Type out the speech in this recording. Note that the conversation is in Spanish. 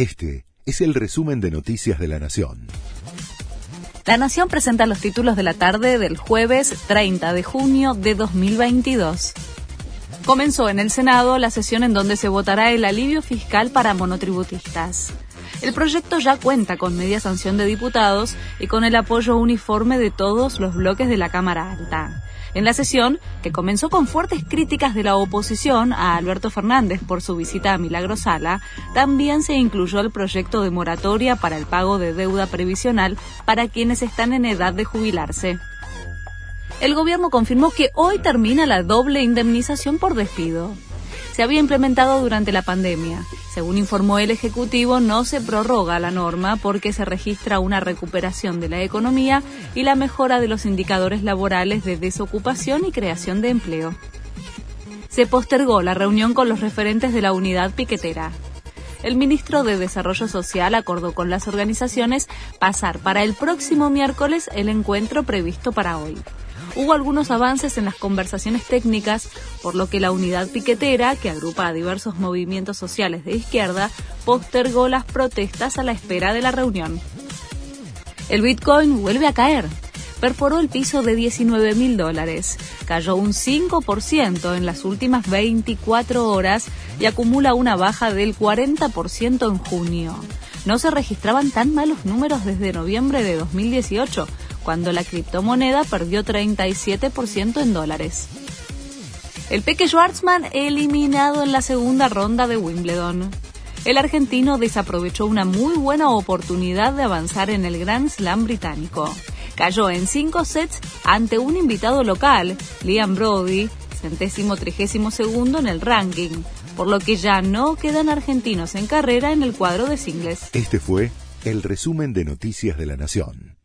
Este es el resumen de Noticias de la Nación. La Nación presenta los títulos de la tarde del jueves 30 de junio de 2022. Comenzó en el Senado la sesión en donde se votará el alivio fiscal para monotributistas. El proyecto ya cuenta con media sanción de diputados y con el apoyo uniforme de todos los bloques de la Cámara Alta. En la sesión, que comenzó con fuertes críticas de la oposición a Alberto Fernández por su visita a Milagrosala, también se incluyó el proyecto de moratoria para el pago de deuda previsional para quienes están en edad de jubilarse. El gobierno confirmó que hoy termina la doble indemnización por despido se había implementado durante la pandemia. Según informó el Ejecutivo, no se prorroga la norma porque se registra una recuperación de la economía y la mejora de los indicadores laborales de desocupación y creación de empleo. Se postergó la reunión con los referentes de la unidad piquetera. El ministro de Desarrollo Social acordó con las organizaciones pasar para el próximo miércoles el encuentro previsto para hoy hubo algunos avances en las conversaciones técnicas, por lo que la unidad piquetera, que agrupa a diversos movimientos sociales de izquierda, postergó las protestas a la espera de la reunión. El Bitcoin vuelve a caer. Perforó el piso de 19 mil dólares. Cayó un 5% en las últimas 24 horas y acumula una baja del 40% en junio. No se registraban tan malos números desde noviembre de 2018, cuando la criptomoneda perdió 37% en dólares. El Peque Schwartzman eliminado en la segunda ronda de Wimbledon. El argentino desaprovechó una muy buena oportunidad de avanzar en el Grand Slam británico. Cayó en cinco sets ante un invitado local, Liam Brody, centésimo trigésimo segundo en el ranking, por lo que ya no quedan argentinos en carrera en el cuadro de singles. Este fue el resumen de Noticias de la Nación.